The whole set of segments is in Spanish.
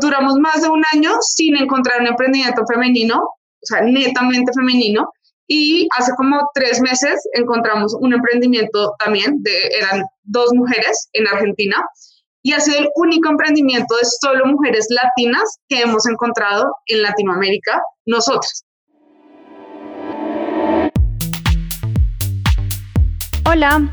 Duramos más de un año sin encontrar un emprendimiento femenino, o sea, netamente femenino, y hace como tres meses encontramos un emprendimiento también, de, eran dos mujeres en Argentina, y ha sido el único emprendimiento de solo mujeres latinas que hemos encontrado en Latinoamérica nosotras. Hola,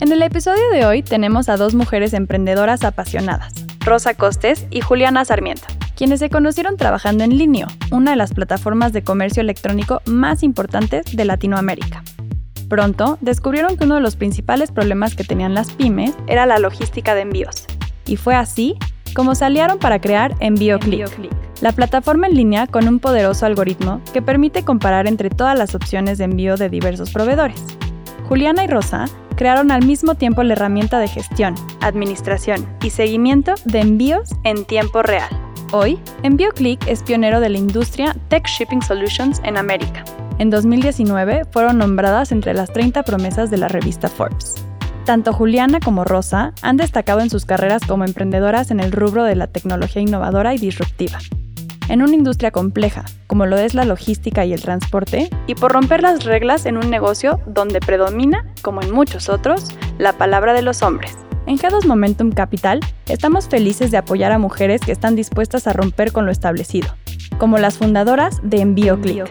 En el episodio de hoy tenemos a dos mujeres emprendedoras apasionadas, Rosa Costes y Juliana Sarmiento, quienes se conocieron trabajando en Linio, una de las plataformas de comercio electrónico más importantes de Latinoamérica. Pronto descubrieron que uno de los principales problemas que tenían las pymes era la logística de envíos. Y fue así como se aliaron para crear EnvíoClick, la plataforma en línea con un poderoso algoritmo que permite comparar entre todas las opciones de envío de diversos proveedores. Juliana y Rosa crearon al mismo tiempo la herramienta de gestión, administración y seguimiento de envíos en tiempo real. Hoy, EnvíoClick es pionero de la industria Tech Shipping Solutions en América. En 2019 fueron nombradas entre las 30 promesas de la revista Forbes. Tanto Juliana como Rosa han destacado en sus carreras como emprendedoras en el rubro de la tecnología innovadora y disruptiva en una industria compleja, como lo es la logística y el transporte, y por romper las reglas en un negocio donde predomina, como en muchos otros, la palabra de los hombres. En G2 Momentum Capital estamos felices de apoyar a mujeres que están dispuestas a romper con lo establecido, como las fundadoras de EnvíoClick.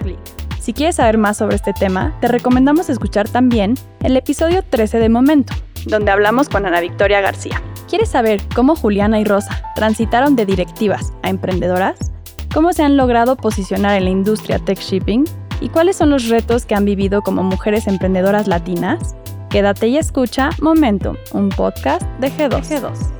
Si quieres saber más sobre este tema, te recomendamos escuchar también el episodio 13 de Momentum, donde hablamos con Ana Victoria García. ¿Quieres saber cómo Juliana y Rosa transitaron de directivas a emprendedoras? Cómo se han logrado posicionar en la industria tech shipping y cuáles son los retos que han vivido como mujeres emprendedoras latinas. Quédate y escucha Momentum, un podcast de G2. G2.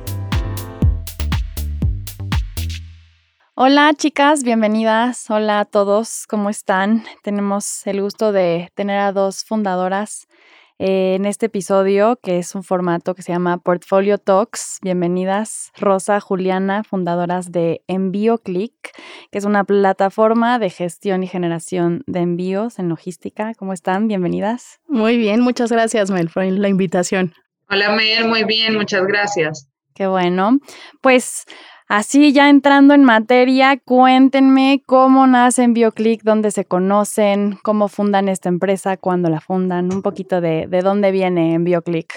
Hola chicas, bienvenidas. Hola a todos, ¿cómo están? Tenemos el gusto de tener a dos fundadoras eh, en este episodio, que es un formato que se llama Portfolio Talks. Bienvenidas, Rosa, Juliana, fundadoras de Envío Click, que es una plataforma de gestión y generación de envíos en logística. ¿Cómo están? Bienvenidas. Muy bien, muchas gracias, Mel, por la invitación. Hola, Mel, muy bien, muchas gracias. Qué bueno. Pues Así ya entrando en materia, cuéntenme cómo nace BioClick, dónde se conocen, cómo fundan esta empresa, cuándo la fundan, un poquito de, de dónde viene BioClick.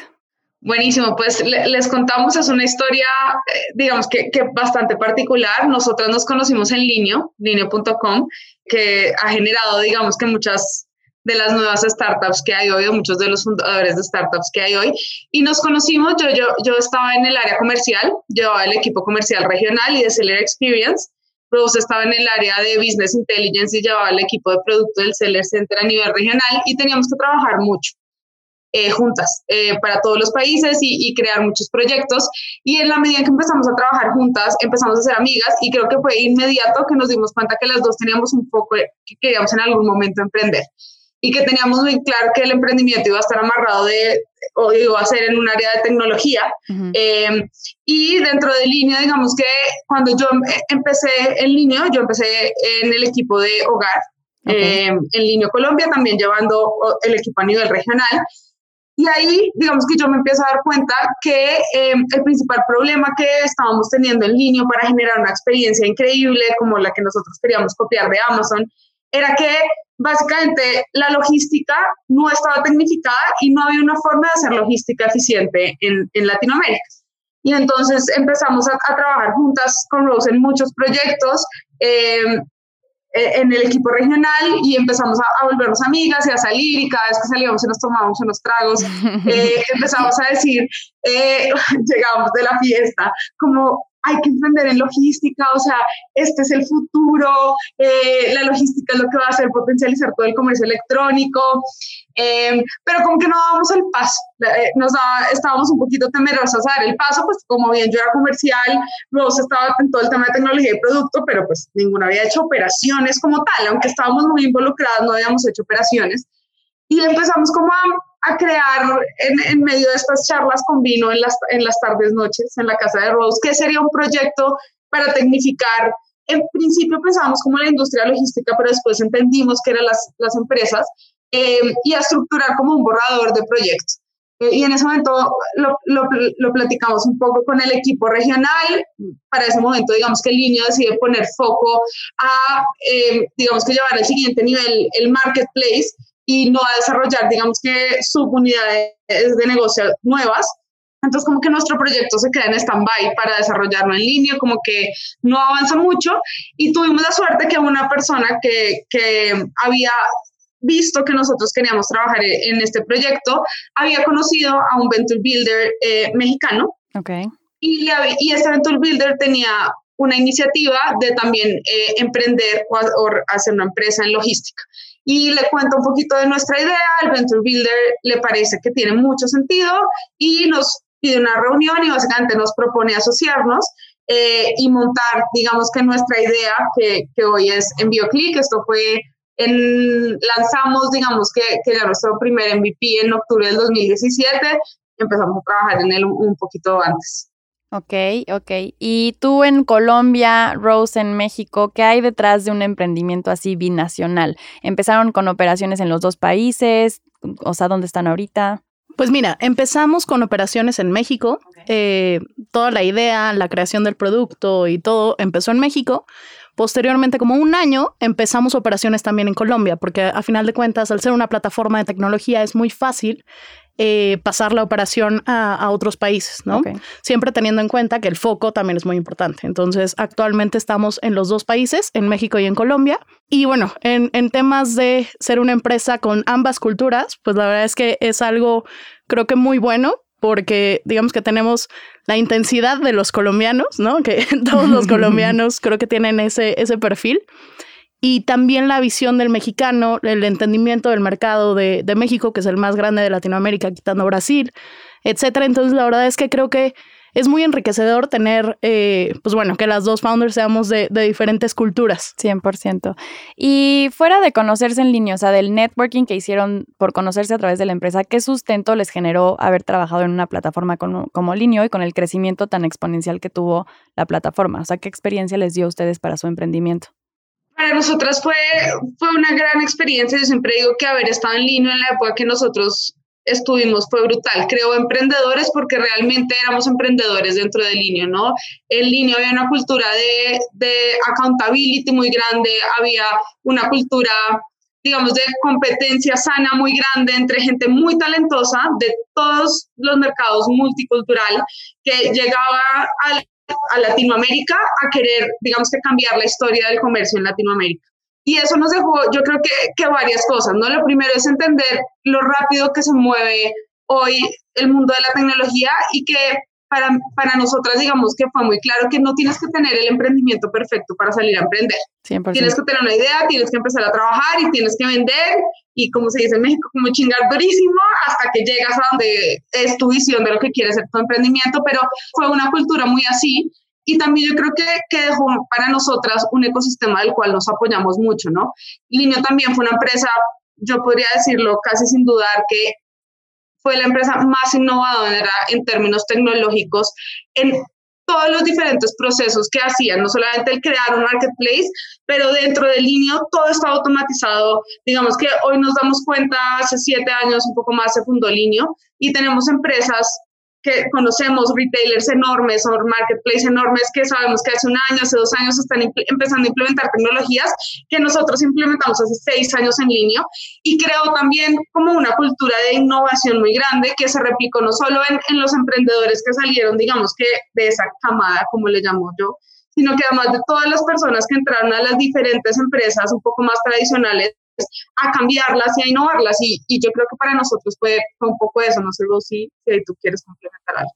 Buenísimo, pues les contamos, es una historia, eh, digamos que, que, bastante particular. Nosotras nos conocimos en Linio, linio.com, que ha generado, digamos que muchas de las nuevas startups que hay hoy, o muchos de los fundadores de startups que hay hoy. Y nos conocimos, yo, yo, yo estaba en el área comercial, llevaba el equipo comercial regional y de Seller Experience. Rose estaba en el área de Business Intelligence y llevaba el equipo de producto del Seller Center a nivel regional y teníamos que trabajar mucho. Eh, juntas eh, para todos los países y, y, crear muchos proyectos. Y en la medida que empezamos a trabajar juntas, empezamos a ser amigas y creo que fue inmediato que nos dimos cuenta que las dos teníamos un poco que queríamos en algún momento emprender y que teníamos muy claro que el emprendimiento iba a estar amarrado de, o iba a ser en un área de tecnología. Em, y dentro de línea, digamos que cuando yo em, empecé en línea, yo empecé en el equipo de hogar, em, en línea Colombia, también llevando el equipo a nivel regional. Y ahí, digamos que yo me empiezo a dar cuenta que el principal problema que estábamos teniendo en línea para generar una experiencia increíble como la que nosotros queríamos copiar de Amazon, era que básicamente la logística no estaba tecnificada y no había una forma de hacer logística eficiente en, en Latinoamérica. Y entonces empezamos a, trabajar juntas con Rose en muchos proyectos em, e, en el equipo regional y empezamos a, volvernos amigas y a salir y cada vez que salíamos y nos tomábamos unos tragos, eh, empezamos a decir, eh, llegábamos de la fiesta, como hay que emprender en logística, o sea, este es el futuro, eh, la logística es lo que va a hacer potencializar todo el comercio electrónico, em, pero como que no dábamos el paso, eh, nos estábamos un poquito temerosas a dar el paso, pues como bien yo era comercial, luego estaba en todo el tema de tecnología y producto, pero pues ninguna había hecho operaciones como tal, aunque estábamos muy involucrados, no habíamos hecho operaciones. Y empezamos como a, crear en, medio de estas charlas con vino en las, en las tardes, noches, en la casa de Rose, que sería un proyecto para tecnificar. En principio pensábamos como la industria logística, pero después entendimos que eran las, las empresas eh, y a estructurar como un borrador de proyectos. Eh, y en ese momento lo, lo, lo, platicamos un poco con el equipo regional. Para ese momento, digamos que el niño decide poner foco a, eh, digamos que llevar al siguiente nivel el marketplace y no a desarrollar, digamos que subunidades de negocio nuevas. Entonces, como que nuestro proyecto se queda en stand-by para desarrollarlo en línea, como que no avanza mucho. Y tuvimos la suerte que una persona que, que había visto que nosotros queríamos trabajar en este proyecto, había conocido a un Venture Builder eh, mexicano. Okay. Y, y este Venture Builder tenía una iniciativa de también eh, emprender o, o, hacer una empresa en logística y le cuento un poquito de nuestra idea. Al Venture Builder le parece que tiene mucho sentido y nos pide una reunión y básicamente nos propone asociarnos eh, y montar, digamos que nuestra idea, que, que hoy es EnvíoClick. Esto fue, en, lanzamos, digamos que, que ya nuestro primer MVP en octubre del 2017. Empezamos a trabajar en él un poquito antes. Ok, ok. Y tú en Colombia, Rose en México, ¿qué hay detrás de un emprendimiento así binacional? ¿Empezaron con operaciones en los dos países? O sea, ¿dónde están ahorita? Pues mira, empezamos con operaciones en México. Eh, toda la idea, la creación del producto y todo empezó en México. Posteriormente, como un año, empezamos operaciones también en Colombia, porque a final de cuentas, al ser una plataforma de tecnología, es muy fácil eh, pasar la operación a, otros países, ¿no? Siempre teniendo en cuenta que el foco también es muy importante. Entonces, actualmente estamos en los dos países, en México y en Colombia. Y bueno, en, en temas de ser una empresa con ambas culturas, pues la verdad es que es algo, creo que muy bueno, porque digamos que tenemos la intensidad de los colombianos, ¿no? Que todos los colombianos creo que tienen ese, ese perfil y también la visión del mexicano, el entendimiento del mercado de, México, que es el más grande de Latinoamérica, quitando Brasil, etcétera. Entonces, la verdad es que creo que es muy enriquecedor tener, eh, pues bueno, que las dos founders seamos de, de, diferentes culturas. 100%. Y fuera de conocerse en línea, o sea, del networking que hicieron por conocerse a través de la empresa, ¿qué sustento les generó haber trabajado en una plataforma como, como Linio y con el crecimiento tan exponencial que tuvo la plataforma? O sea, ¿qué experiencia les dio a ustedes para su emprendimiento? Para nosotras fue, fue una gran experiencia. Yo siempre digo que haber estado en línea en la época que nosotros estuvimos fue brutal. Creo emprendedores porque realmente éramos emprendedores dentro de línea, ¿no? En línea había una cultura de, de accountability muy grande, había una cultura, digamos, de competencia sana muy grande entre gente muy talentosa de todos los mercados multicultural que llegaba al a Latinoamérica a querer, digamos que cambiar la historia del comercio en Latinoamérica. Y eso nos dejó, yo creo que, que varias cosas, ¿no? Lo primero es entender lo rápido que se mueve hoy el mundo de la tecnología y que para, para nosotras, digamos que fue muy claro que no tienes que tener el emprendimiento perfecto para salir a emprender. Tienes que tener una idea, tienes que empezar a trabajar y tienes que vender y como se dice en México, como chingar durísimo hasta que llegas a donde es tu visión de lo que quieres ser tu emprendimiento, pero fue una cultura muy así y también yo creo que, que dejó para nosotras un ecosistema del cual nos apoyamos mucho, ¿no? Linio también fue una empresa, yo podría decirlo casi sin dudar, que fue la empresa más innovadora en términos tecnológicos en todos los diferentes procesos que hacían, no solamente el crear un marketplace, pero dentro del línea todo está automatizado. Digamos que hoy nos damos cuenta, hace siete años, un poco más, se fundó Linio y tenemos empresas que conocemos retailers enormes o marketplaces enormes que sabemos que hace un año, hace dos años están empezando a implementar tecnologías que nosotros implementamos hace seis años en línea y creo también como una cultura de innovación muy grande que se replicó no solo en, en los emprendedores que salieron, digamos que de esa camada, como le llamo yo, sino que además de todas las personas que entraron a las diferentes empresas un poco más tradicionales a cambiarlas y a innovarlas. Y, yo creo que para nosotros fue, un poco eso, no sé si, si tú quieres complementar algo.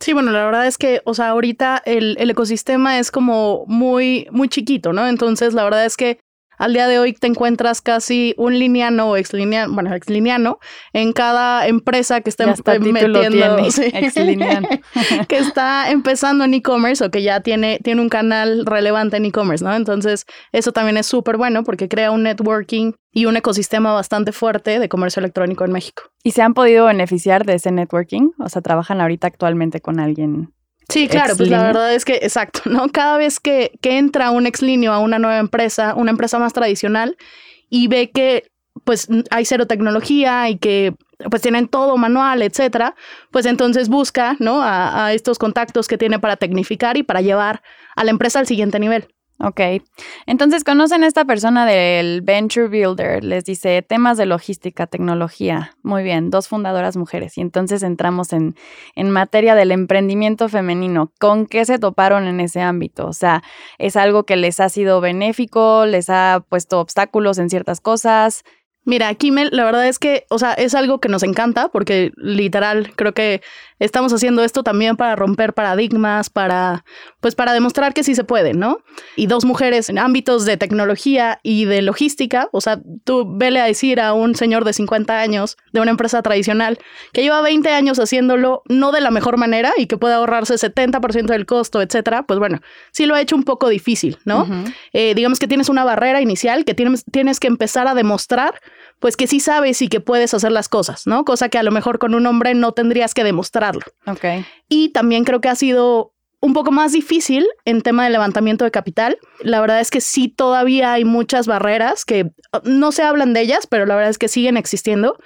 Sí, bueno, la verdad es que, o sea, ahorita el, el, ecosistema es como muy, muy chiquito, ¿no? Entonces, la verdad es que al día de hoy te encuentras casi un lineano o exlineano, bueno, exlineano en cada empresa que está, metiendo, que está empezando en e-commerce o que ya tiene, tiene un canal relevante en e-commerce, ¿no? Entonces, eso también es súper bueno porque crea un networking y un ecosistema bastante fuerte de comercio electrónico en México. ¿Y se han podido beneficiar de ese networking? O sea, trabajan ahorita actualmente con alguien Sí, claro, pues la verdad es que, exacto, ¿no? Cada vez que, que entra un ex a una nueva empresa, una empresa más tradicional, y ve que pues hay cero tecnología y que pues tienen todo manual, etcétera, pues entonces busca, ¿no? A, a estos contactos que tiene para tecnificar y para llevar a la empresa al siguiente nivel. Ok. Entonces, conocen a esta persona del Venture Builder. Les dice temas de logística, tecnología. Muy bien, dos fundadoras mujeres. Y entonces entramos en, en materia del emprendimiento femenino. ¿Con qué se toparon en ese ámbito? O sea, ¿es algo que les ha sido benéfico? ¿Les ha puesto obstáculos en ciertas cosas? Mira, Kimmel, la verdad es que, o sea, es algo que nos encanta porque literal creo que estamos haciendo esto también para romper paradigmas, para, pues para demostrar que sí se puede, ¿no? Y dos mujeres en ámbitos de tecnología y de logística, o sea, tú vele a decir a un señor de 50 años de una empresa tradicional que lleva 20 años haciéndolo no de la mejor manera y que puede ahorrarse 70% del costo, etcétera, pues bueno, sí lo ha hecho un poco difícil, ¿no? Eh, digamos que tienes una barrera inicial que tienes, tienes que empezar a demostrar pues que sí sabes y que puedes hacer las cosas, ¿no? Cosa que a lo mejor con un hombre no tendrías que Ok. Y también creo que ha sido un poco más difícil en tema de levantamiento de capital. La verdad es que sí todavía hay muchas barreras que uh, no se hablan de ellas, pero la verdad es que siguen existiendo.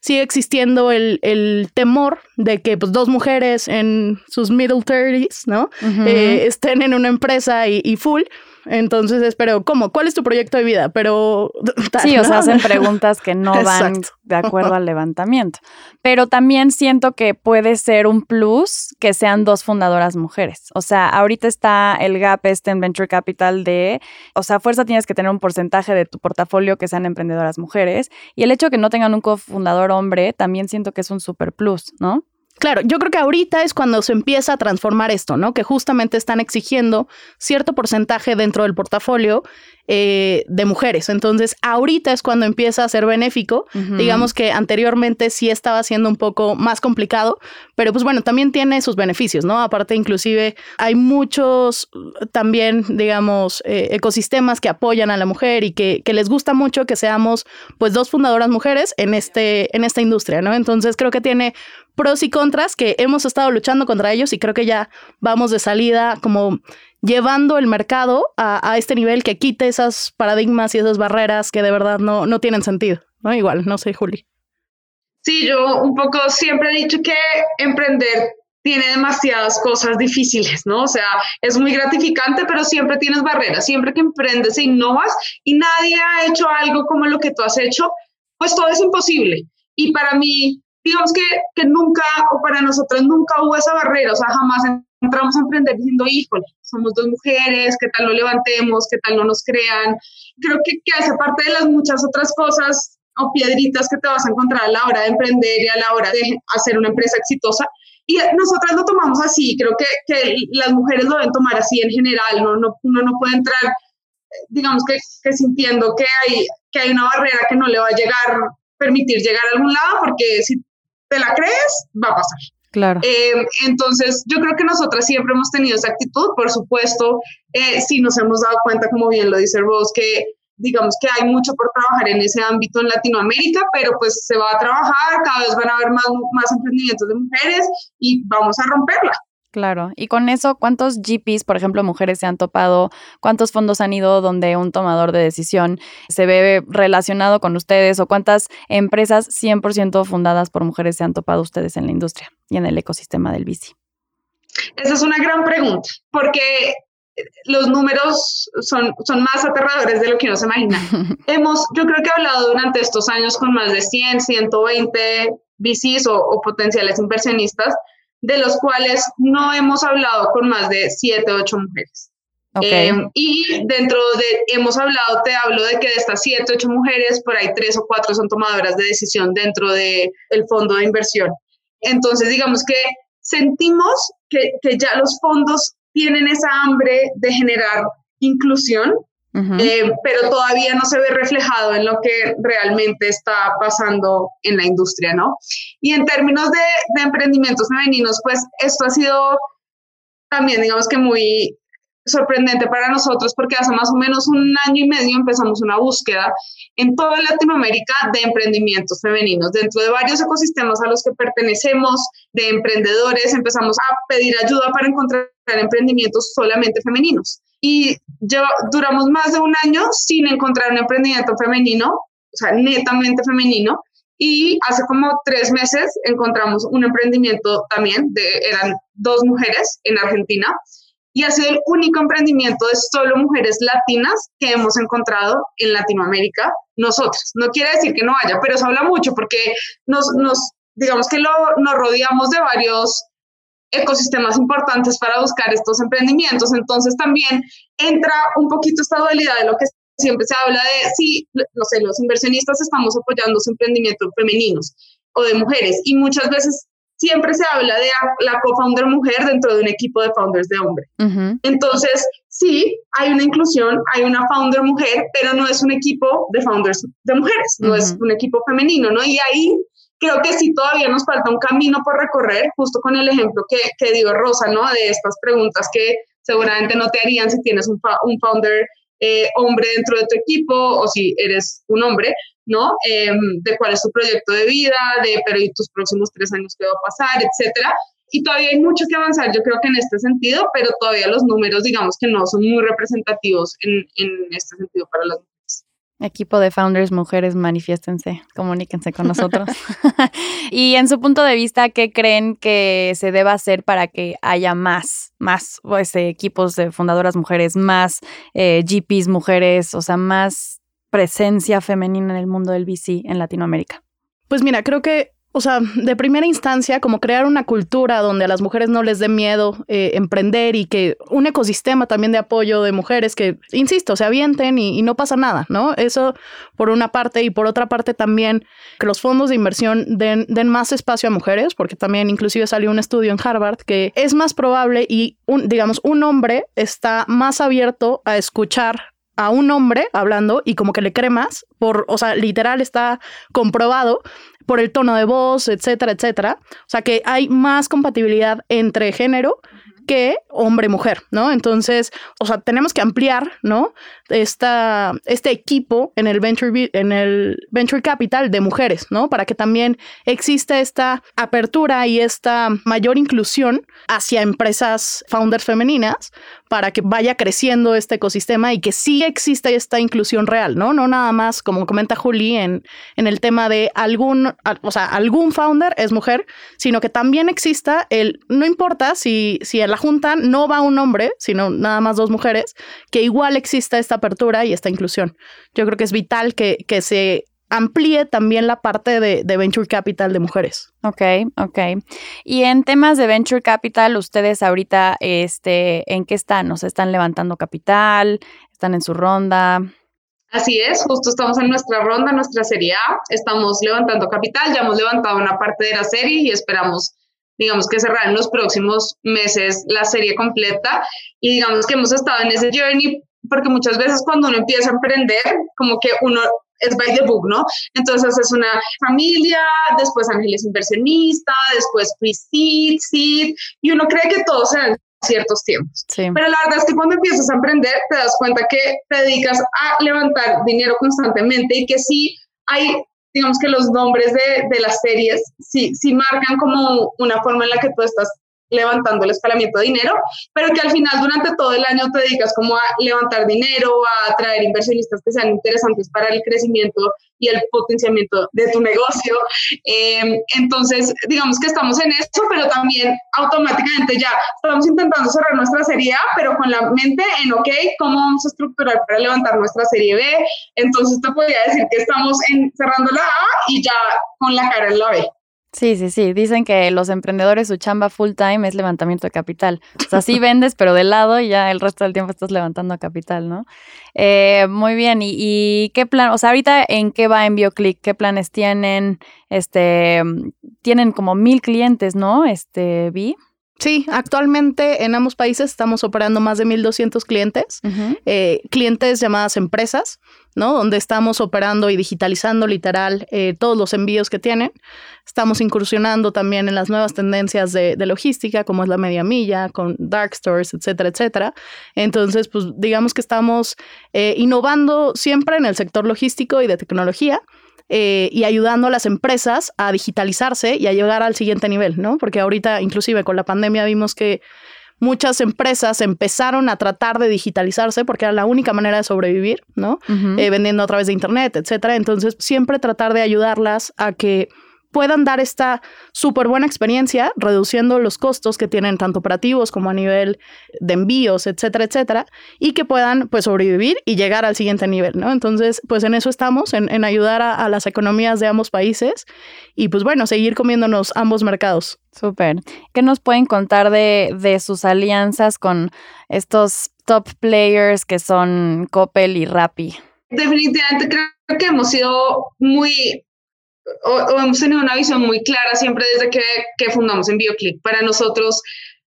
Sigue existiendo el, el temor de que pues, dos mujeres en sus middle 30s, ¿no? Eh, estén en una empresa y, y full entonces es, pero ¿cómo? ¿Cuál es tu proyecto de vida? Pero... sí, o sea, hacen preguntas que no van de acuerdo al levantamiento. Pero también siento que puede ser un plus que sean dos fundadoras mujeres. O sea, ahorita está el gap este en Venture Capital de, o sea, fuerza tienes que tener un porcentaje de tu portafolio que sean emprendedoras mujeres. Y el hecho de que no tengan un cofundador hombre, también siento que es un super plus, ¿no? Claro, yo creo que ahorita es cuando se empieza a transformar esto, ¿no? Que justamente están exigiendo cierto porcentaje dentro del portafolio eh, de mujeres. Entonces, ahorita es cuando empieza a ser benéfico. Digamos que anteriormente sí estaba siendo un poco más complicado, pero pues bueno, también tiene sus beneficios, ¿no? Aparte, inclusive hay muchos también, digamos, eh, ecosistemas que apoyan a la mujer y que, que, les gusta mucho que seamos pues dos fundadoras mujeres en, este, en esta industria, ¿no? Entonces, creo que tiene pros y contras que hemos estado luchando contra ellos y creo que ya vamos de salida como llevando el mercado a, este nivel que quite esas paradigmas y esas barreras que de verdad no, no tienen sentido, ¿no? Igual, no sé, Juli. Sí, yo un poco siempre he dicho que emprender tiene demasiadas cosas difíciles, ¿no? O sea, es muy gratificante, pero siempre tienes barreras, siempre que emprendes e innovas y nadie ha hecho algo como lo que tú has hecho, pues todo es imposible. Y para mí, digamos que, que nunca, o para nosotros nunca hubo esa barrera, o sea, jamás entramos a emprender diciendo, híjole, somos dos mujeres, ¿qué tal lo levantemos? ¿Qué tal no nos crean? Creo que, que hace parte de las muchas otras cosas o piedritas que te vas a encontrar a la hora de emprender y a la hora de hacer una empresa exitosa. Y nosotras lo tomamos así, creo que, que las mujeres lo deben tomar así en general, no, no, uno no puede entrar, digamos que, que sintiendo que hay, que hay una barrera que no le va a llegar, permitir llegar a algún lado, porque si te la crees, va a pasar. Claro. Eh, entonces, yo creo que nosotras siempre hemos tenido esa actitud, por supuesto, eh, sí nos hemos dado cuenta, como bien lo dice vos, que digamos que hay mucho por trabajar en ese ámbito en Latinoamérica, pero pues se va a trabajar, cada vez van a haber más, más emprendimientos de mujeres y vamos a romperla. Claro, y con eso, ¿cuántos GPs, por ejemplo, mujeres se han topado? ¿Cuántos fondos han ido donde un tomador de decisión se ve relacionado con ustedes? ¿O cuántas empresas 100% fundadas por mujeres se han topado ustedes en la industria y en el ecosistema del bici? Esa es una gran pregunta, porque los números son, son más aterradores de lo que uno se imagina. Hemos, yo creo que he hablado durante estos años con más de 100, 120 VCs o, o potenciales inversionistas de los cuales no hemos hablado con más de siete, ocho mujeres. Eh, y dentro de, hemos hablado, te hablo de que de estas siete, ocho mujeres, por ahí tres o cuatro son tomadoras de decisión dentro del el fondo de inversión. Entonces, digamos que sentimos que, que ya los fondos tienen esa hambre de generar inclusión, eh, pero todavía no se ve reflejado en lo que realmente está pasando en la industria, ¿no? Y en términos de, de emprendimientos femeninos, pues esto ha sido también, digamos que muy sorprendente para nosotros porque hace más o menos un año y medio empezamos una búsqueda en toda Latinoamérica de emprendimientos femeninos. Dentro de varios ecosistemas a los que pertenecemos, de emprendedores, empezamos a pedir ayuda para encontrar emprendimientos solamente femeninos. Y duramos más de un año sin encontrar un emprendimiento femenino, o sea, netamente femenino. Y hace como tres meses encontramos un emprendimiento también, de, eran dos mujeres en Argentina, y ha sido el único emprendimiento de solo mujeres latinas que hemos encontrado en Latinoamérica nosotras. No quiere decir que no haya, pero se habla mucho porque nos, nos digamos que lo, nos rodeamos de varios ecosistemas importantes para buscar estos emprendimientos. Entonces también entra un poquito esta dualidad de lo que siempre se habla de, no sé, los inversionistas estamos apoyando su emprendimiento femeninos o de mujeres y muchas veces siempre se habla de la co-founder mujer dentro de un equipo de founders de hombre. Entonces, sí, hay una inclusión, hay una founder mujer, pero no es un equipo de founders de mujeres, no es un equipo femenino, ¿no? Y ahí creo que sí todavía nos falta un camino por recorrer, justo con el ejemplo que, que dio Rosa, ¿no? De estas preguntas que seguramente no te harían si tienes un, un founder eh, hombre dentro de tu equipo o si eres un hombre, ¿no? Em, de cuál es tu proyecto de vida, de pero y tus próximos tres años qué va a pasar, etcétera. Y todavía hay mucho que avanzar, yo creo que en este sentido, pero todavía los números, digamos que no son muy representativos en, en este sentido para las mujeres. Equipo de founders, mujeres, manifiéstense, comuníquense con nosotros. y en su punto de vista, ¿qué creen que se deba hacer para que haya más, más pues, equipos de fundadoras mujeres, más eh, GPs mujeres, o sea, más presencia femenina en el mundo del VC en Latinoamérica? Pues mira, creo que o sea, de primera instancia, como crear una cultura donde a las mujeres no les dé miedo eh, emprender y que un ecosistema también de apoyo de mujeres que, insisto, se avienten y, no pasa nada, ¿no? Eso por una parte y por otra parte también que los fondos de inversión den, den más espacio a mujeres, porque también inclusive salió un estudio en Harvard que es más probable y, un, digamos, un hombre está más abierto a escuchar a un hombre hablando y como que le cree más, por, o sea, literal está comprobado por el tono de voz, etcétera, etcétera. O sea que hay más compatibilidad entre género que hombre-mujer, ¿no? Entonces, o sea, tenemos que ampliar, ¿no? Esta, este equipo en el, venture, en el venture capital de mujeres, ¿no? Para que también exista esta apertura y esta mayor inclusión hacia empresas founders femeninas para que vaya creciendo este ecosistema y que sí exista esta inclusión real, ¿no? No nada más, como comenta Juli, en, en el tema de algún, o sea, algún founder es mujer, sino que también exista el, no importa si, si en la junta no va un hombre, sino nada más dos mujeres, que igual exista esta apertura y esta inclusión. Yo creo que es vital que, que se amplíe también la parte de, venture capital de mujeres. Ok, ok. Y en temas de venture capital, ustedes ahorita, este, ¿en qué están? ¿Nos están levantando capital? ¿Están en su ronda? Así es, justo estamos en nuestra ronda, nuestra serie A, estamos levantando capital, ya hemos levantado una parte de la serie y esperamos, digamos, que cerrar en los próximos meses la serie completa y digamos que hemos estado en ese journey porque muchas veces cuando uno empieza a emprender, como que uno es by the book, ¿no? Entonces es una familia, después ángeles inversionista, después pre-seed, seed, y uno cree que todo se da en ciertos tiempos. Pero la verdad es que cuando empiezas a emprender te das cuenta que te dedicas a levantar dinero constantemente y que sí hay, digamos que los nombres de, de las series sí, sí marcan como una forma en la que tú estás levantando el escalamiento de dinero, pero que al final durante todo el año te dedicas como a levantar dinero, a atraer inversionistas que sean interesantes para el crecimiento y el potenciamiento de tu negocio. Em, entonces, digamos que estamos en esto, pero también automáticamente ya estamos intentando cerrar nuestra serie A, pero con la mente en, ok, ¿cómo vamos a estructurar para levantar nuestra serie B? Entonces te podría decir que estamos en, cerrando la A y ya con la cara en la B. Sí, sí, sí. Dicen que los emprendedores su chamba full time es levantamiento de capital. O sea, sí vendes, pero de lado y ya el resto del tiempo estás levantando capital, ¿no? Eh, muy bien. ¿Y, qué plan? O sea, ahorita en qué va en BioClick? ¿Qué planes tienen? Este, tienen como mil clientes, ¿no? Este, vi. Sí, actualmente en ambos países estamos operando más de 1.200 clientes, eh, clientes llamadas empresas, ¿no? Donde estamos operando y digitalizando literal eh, todos los envíos que tienen. Estamos incursionando también en las nuevas tendencias de, logística, como es la media milla, con dark stores, etcétera, etcétera. Entonces, pues digamos que estamos eh, innovando siempre en el sector logístico y de tecnología eh, y ayudando a las empresas a digitalizarse y a llegar al siguiente nivel, ¿no? Porque ahorita, inclusive con la pandemia, vimos que muchas empresas empezaron a tratar de digitalizarse porque era la única manera de sobrevivir, ¿no? Eh, vendiendo a través de Internet, etcétera. Entonces, siempre tratar de ayudarlas a que puedan dar esta súper buena experiencia, reduciendo los costos que tienen tanto operativos como a nivel de envíos, etcétera, etcétera, y que puedan pues sobrevivir y llegar al siguiente nivel, ¿no? Entonces, pues en eso estamos, en, ayudar a, las economías de ambos países y pues bueno, seguir comiéndonos ambos mercados. Súper. ¿Qué nos pueden contar de, de sus alianzas con estos top players que son Coppel y Rappi? Definitivamente creo que hemos sido muy o, hemos tenido una visión muy clara siempre desde que, que fundamos en BioClick. Para nosotros,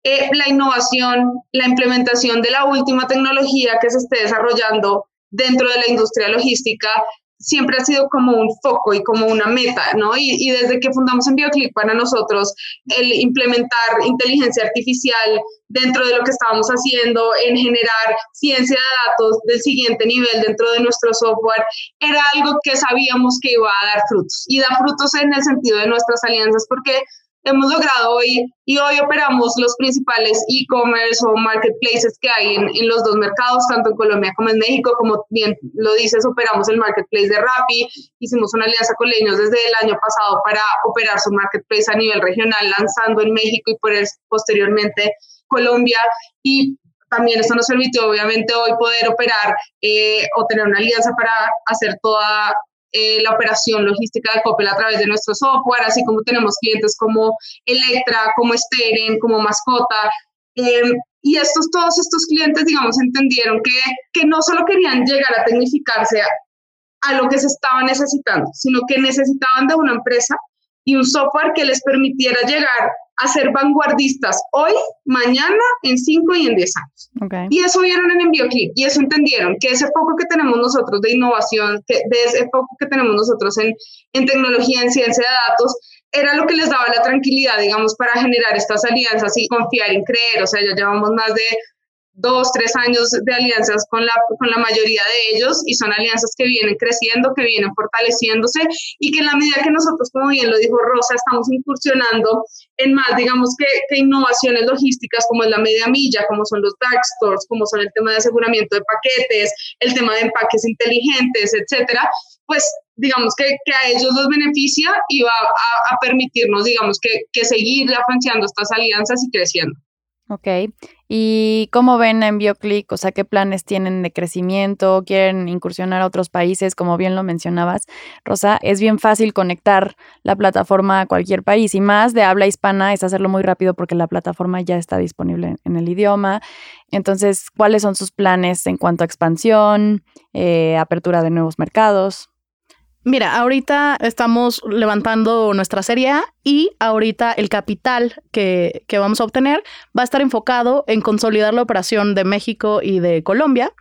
eh, la innovación, la implementación de la última tecnología que se esté desarrollando dentro de la industria logística siempre ha sido como un foco y como una meta, ¿no? Y, desde que fundamos en BioClick para nosotros, el implementar inteligencia artificial dentro de lo que estábamos haciendo, en generar ciencia de datos del siguiente nivel dentro de nuestro software, era algo que sabíamos que iba a dar frutos. Y da frutos en el sentido de nuestras alianzas, porque hemos logrado hoy y hoy operamos los principales e-commerce o marketplaces que hay en, en, los dos mercados, tanto en Colombia como en México, como bien lo dices, operamos el marketplace de Rappi, hicimos una alianza con Leños desde el año pasado para operar su marketplace a nivel regional, lanzando en México y por posteriormente Colombia. Y también esto nos permitió obviamente hoy poder operar eh, o tener una alianza para hacer toda eh, la operación logística de Coppel a través de nuestro software, así como tenemos clientes como Electra, como Steren, como Mascota. Em, y estos, todos estos clientes, digamos, entendieron que, que no solo querían llegar a tecnificarse a, a lo que se estaba necesitando, sino que necesitaban de una empresa y un software que les permitiera llegar a ser vanguardistas hoy, mañana, en 5 y en 10 años. Y eso vieron en EnvioClick y eso entendieron, que ese foco que tenemos nosotros de innovación, que de ese foco que tenemos nosotros en, en tecnología, en ciencia de datos, era lo que les daba la tranquilidad, digamos, para generar estas alianzas y confiar en creer. O sea, ya llevamos más de dos, tres años de alianzas con la, con la mayoría de ellos y son alianzas que vienen creciendo, que vienen fortaleciéndose y que en la medida que nosotros, como bien lo dijo Rosa, estamos incursionando en más, digamos que, que innovaciones logísticas como es la media milla, como son los dark stores, como son el tema de aseguramiento de paquetes, el tema de empaques inteligentes, etcétera, pues digamos que, que, a ellos los beneficia y va a, a permitirnos, digamos, que, que seguir afianzando estas alianzas y creciendo. Ok. ¿Y cómo ven en BioClick? O sea, ¿qué planes tienen de crecimiento? ¿Quieren incursionar a otros países? Como bien lo mencionabas, Rosa, es bien fácil conectar la plataforma a cualquier país y más de habla hispana es hacerlo muy rápido porque la plataforma ya está disponible en el idioma. Entonces, ¿cuáles son sus planes en cuanto a expansión, eh, apertura de nuevos mercados? Mira, ahorita estamos levantando nuestra serie A y ahorita el capital que, vamos a obtener va a estar enfocado en consolidar la operación de México y de Colombia.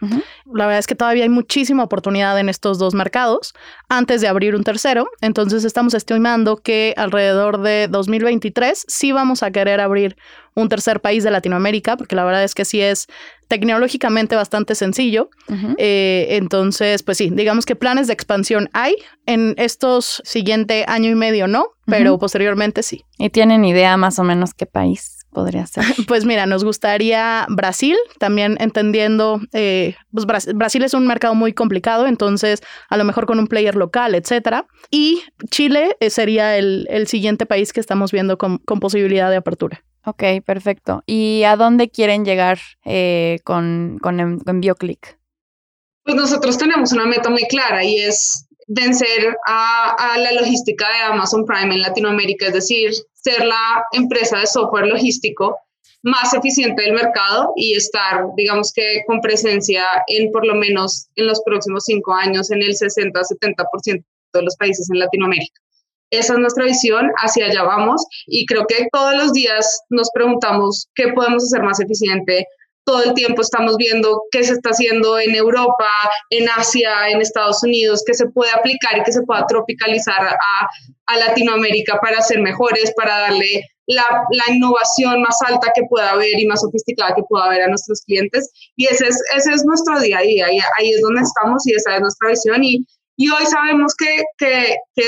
La verdad es que todavía hay muchísima oportunidad en estos dos mercados antes de abrir un tercero. Entonces estamos estimando que alrededor de 2023 sí vamos a querer abrir un tercer país de Latinoamérica, porque la verdad es que sí es tecnológicamente bastante sencillo. Eh, entonces, pues sí, digamos que planes de expansión hay. En estos siguiente año y medio no, pero posteriormente sí. ¿Y tienen idea más o menos qué país? podría ser? Pues mira, nos gustaría Brasil, también entendiendo, eh, pues Brasil es un mercado muy complicado, entonces a lo mejor con un player local, etcétera. Y Chile eh, sería el, siguiente país que estamos viendo con, posibilidad de apertura. Ok, perfecto. ¿Y a dónde quieren llegar eh, con, con, BioClick? Pues nosotros tenemos una meta muy clara y es vencer a, a, la logística de Amazon Prime en Latinoamérica, es decir, ser la empresa de software logístico más eficiente del mercado y estar, digamos que con presencia en por lo menos en los próximos cinco años en el 60-70% de los países en Latinoamérica. Esa es nuestra visión, hacia allá vamos y creo que todos los días nos preguntamos qué podemos hacer más eficiente. Todo el tiempo estamos viendo qué se está haciendo en Europa, en Asia, en Estados Unidos, qué se puede aplicar y qué se pueda tropicalizar a, a Latinoamérica para ser mejores, para darle la, la, innovación más alta que pueda haber y más sofisticada que pueda haber a nuestros clientes. Y ese es, ese es nuestro día a día, y ahí es donde estamos y esa es nuestra visión. Y, y hoy sabemos que, que, que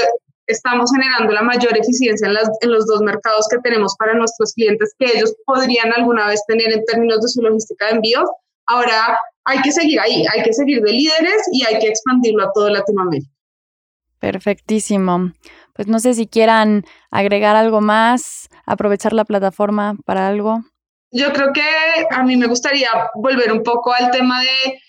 estamos generando la mayor eficiencia en, las, en, los dos mercados que tenemos para nuestros clientes que ellos podrían alguna vez tener en términos de su logística de envíos. Ahora hay que seguir ahí, hay que seguir de líderes y hay que expandirlo a todo Latinoamérica. Perfectísimo. Pues no sé si quieran agregar algo más, aprovechar la plataforma para algo. Yo creo que a mí me gustaría volver un poco al tema de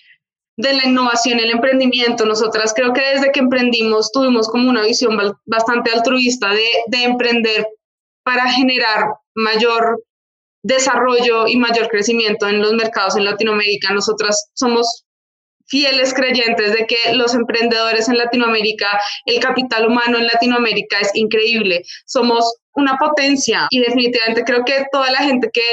de la innovación y el emprendimiento. Nosotras creo que desde que emprendimos tuvimos como una visión bastante altruista de, de emprender para generar mayor desarrollo y mayor crecimiento en los mercados en Latinoamérica. Nosotras somos fieles creyentes de que los emprendedores en Latinoamérica, el capital humano en Latinoamérica es increíble. Somos una potencia y definitivamente creo que toda la gente que,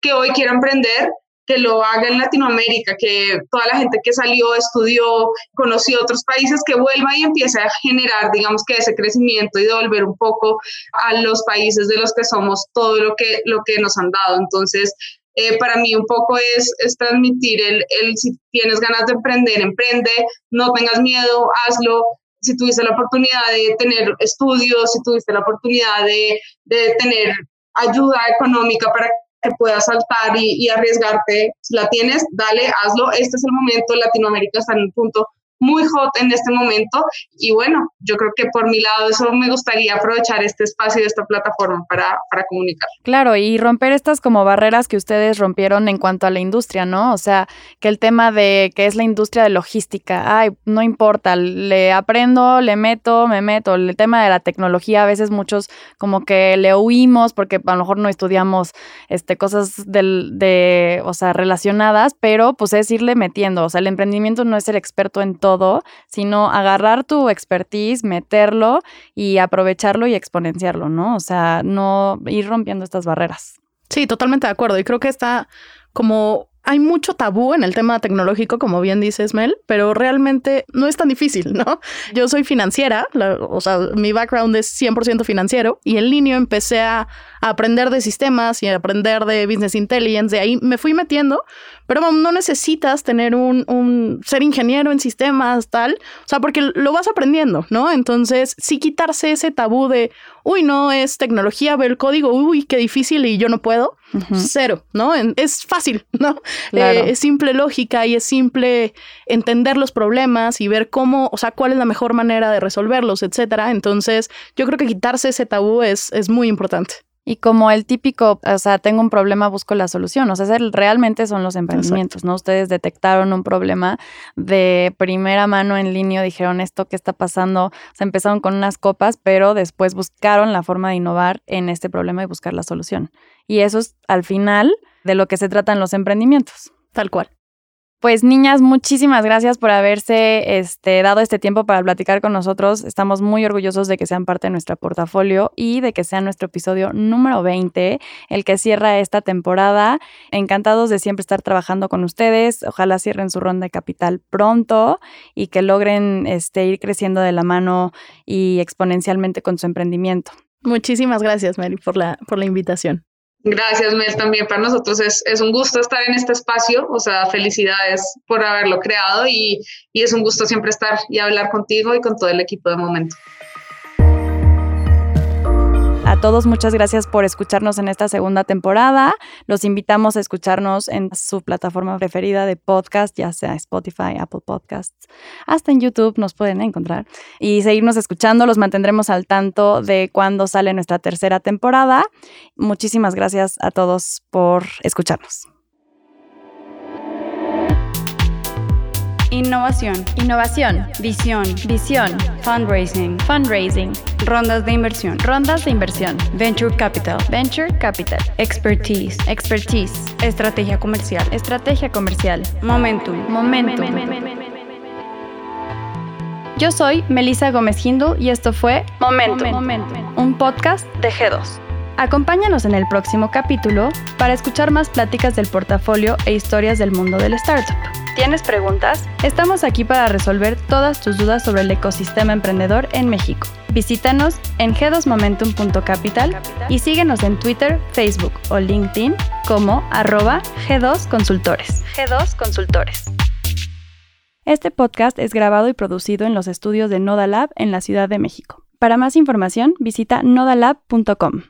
que hoy quiera emprender que lo haga en Latinoamérica, que toda la gente que salió, estudió, conoció otros países, que vuelva y empiece a generar, digamos que ese crecimiento y devolver un poco a los países de los que somos todo lo que, lo que nos han dado. Entonces, eh, para mí un poco es, transmitir el, el, si tienes ganas de emprender, emprende, no tengas miedo, hazlo, si tuviste la oportunidad de tener estudios, si tuviste la oportunidad de, de tener ayuda económica para que puedas saltar y, y, arriesgarte. Si la tienes, dale, hazlo. Este es el momento. Latinoamérica está en un punto muy hot en este momento y bueno, yo creo que por mi lado eso me gustaría aprovechar este espacio y esta plataforma para, para comunicar. Claro, y romper estas como barreras que ustedes rompieron en cuanto a la industria, ¿no? O sea, que el tema de que es la industria de logística, ay, no importa, le aprendo, le meto, me meto, el tema de la tecnología, a veces muchos como que le huimos porque a lo mejor no estudiamos este, cosas del, de, o sea, relacionadas, pero pues es irle metiendo, o sea, el emprendimiento no es ser experto en todo todo, sino agarrar tu expertise, meterlo y aprovecharlo y exponenciarlo, ¿no? O sea, no ir rompiendo estas barreras. Sí, totalmente de acuerdo. Y creo que está como hay mucho tabú en el tema tecnológico, como bien dices, Mel, pero realmente no es tan difícil, ¿no? Yo soy financiera, o sea, mi background es 100% financiero y en línea empecé a, aprender de sistemas y a aprender de business intelligence, de ahí me fui metiendo, pero no necesitas tener un, un, ser ingeniero en sistemas, tal, o sea, porque lo vas aprendiendo, ¿no? Entonces, sí quitarse ese tabú de, uy, no, es tecnología, ver el código, uy, qué difícil y yo no puedo, cero, ¿no? Es fácil, ¿no? Eh, es simple lógica y es simple entender los problemas y ver cómo, o sea, cuál es la mejor manera de resolverlos, etcétera. Entonces, yo creo que quitarse ese tabú es, es muy importante. Y como el típico, o sea, tengo un problema, busco la solución. O sea, realmente son los emprendimientos, ¿no? Ustedes detectaron un problema de primera mano en línea, dijeron esto, ¿qué está pasando? O sea, empezaron con unas copas, pero después buscaron la forma de innovar en este problema y buscar la solución. Y eso es al final de lo que se tratan los emprendimientos. Tal cual. Pues niñas, muchísimas gracias por haberse este, dado este tiempo para platicar con nosotros. Estamos muy orgullosos de que sean parte de nuestro portafolio y de que sea nuestro episodio número 20, el que cierra esta temporada. Encantados de siempre estar trabajando con ustedes. Ojalá cierren su ronda de capital pronto y que logren este, ir creciendo de la mano y exponencialmente con su emprendimiento. Muchísimas gracias, Mary, por la, por la invitación. Gracias, Mel. También para nosotros es, es, un gusto estar en este espacio. O sea, felicidades por haberlo creado y, y es un gusto siempre estar y hablar contigo y con todo el equipo de momento. A todos muchas gracias por escucharnos en esta segunda temporada. Los invitamos a escucharnos en su plataforma preferida de podcast, ya sea Spotify, Apple Podcasts, hasta en YouTube nos pueden encontrar y seguirnos escuchando. Los mantendremos al tanto de cuando sale nuestra tercera temporada. Muchísimas gracias a todos por escucharnos. Innovación. Innovación. Visión. Visión. Fundraising. Fundraising. Rondas de inversión. Rondas de inversión. Venture Capital. Venture Capital. Expertise. Expertise. Estrategia comercial. Estrategia comercial. Momentum. Momentum. Yo soy Melissa Gómez Hindle y esto fue Momentum. un podcast de G2. Acompáñanos en el próximo capítulo para escuchar más pláticas del portafolio e historias del mundo del startup. ¿Tienes preguntas? Estamos aquí para resolver todas tus dudas sobre el ecosistema emprendedor en México. Visítanos en g2momentum.capital y síguenos en Twitter, Facebook o LinkedIn como arroba G2 Consultores. G2 Consultores. Este podcast es grabado y producido en los estudios de Nodalab en la Ciudad de México. Para más información, visita nodalab.com.